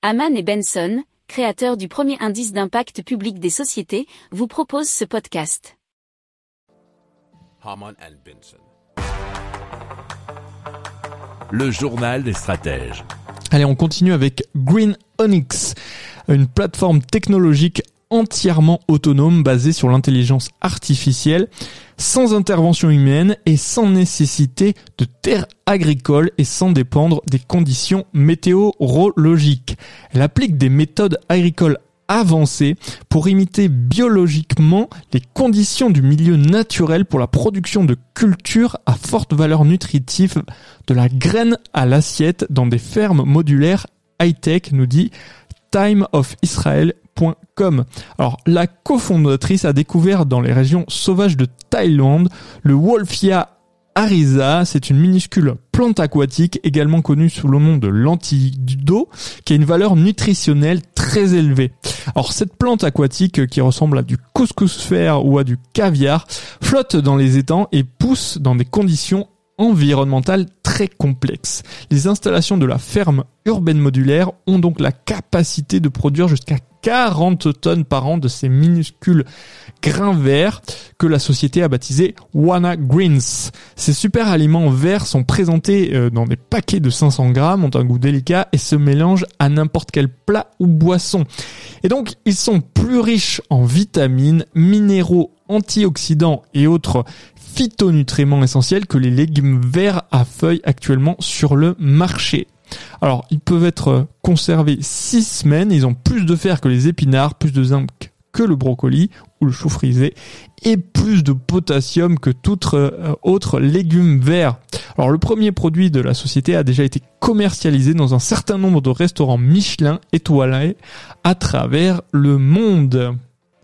Haman et Benson, créateurs du premier indice d'impact public des sociétés, vous proposent ce podcast. Haman and Benson. Le journal des stratèges. Allez, on continue avec Green Onyx, une plateforme technologique entièrement autonome basée sur l'intelligence artificielle, sans intervention humaine et sans nécessité de terres agricoles et sans dépendre des conditions météorologiques. Elle applique des méthodes agricoles avancées pour imiter biologiquement les conditions du milieu naturel pour la production de cultures à forte valeur nutritive de la graine à l'assiette dans des fermes modulaires high-tech, nous dit timeofisrael.com. Alors, la cofondatrice a découvert dans les régions sauvages de Thaïlande le Wolfia Arisa, c'est une minuscule plante aquatique également connue sous le nom de l'antido, qui a une valeur nutritionnelle très élevée. Alors cette plante aquatique qui ressemble à du couscous fer ou à du caviar flotte dans les étangs et pousse dans des conditions environnementales très complexes. Les installations de la ferme urbaine modulaire ont donc la capacité de produire jusqu'à 40 tonnes par an de ces minuscules grains verts que la société a baptisé Wana Greens. Ces super aliments verts sont présentés euh, dans des paquets de 500 grammes, ont un goût délicat et se mélangent à n'importe quel plat ou boisson. Et donc, ils sont plus riches en vitamines, minéraux, antioxydants et autres phytonutriments essentiels que les légumes verts à feuilles actuellement sur le marché. Alors, ils peuvent être conservés 6 semaines, ils ont plus de fer que les épinards, plus de zinc que le brocoli ou le chou frisé et plus de potassium que tout euh, autre légume vert. Alors le premier produit de la société a déjà été commercialisé dans un certain nombre de restaurants Michelin étoilés à travers le monde.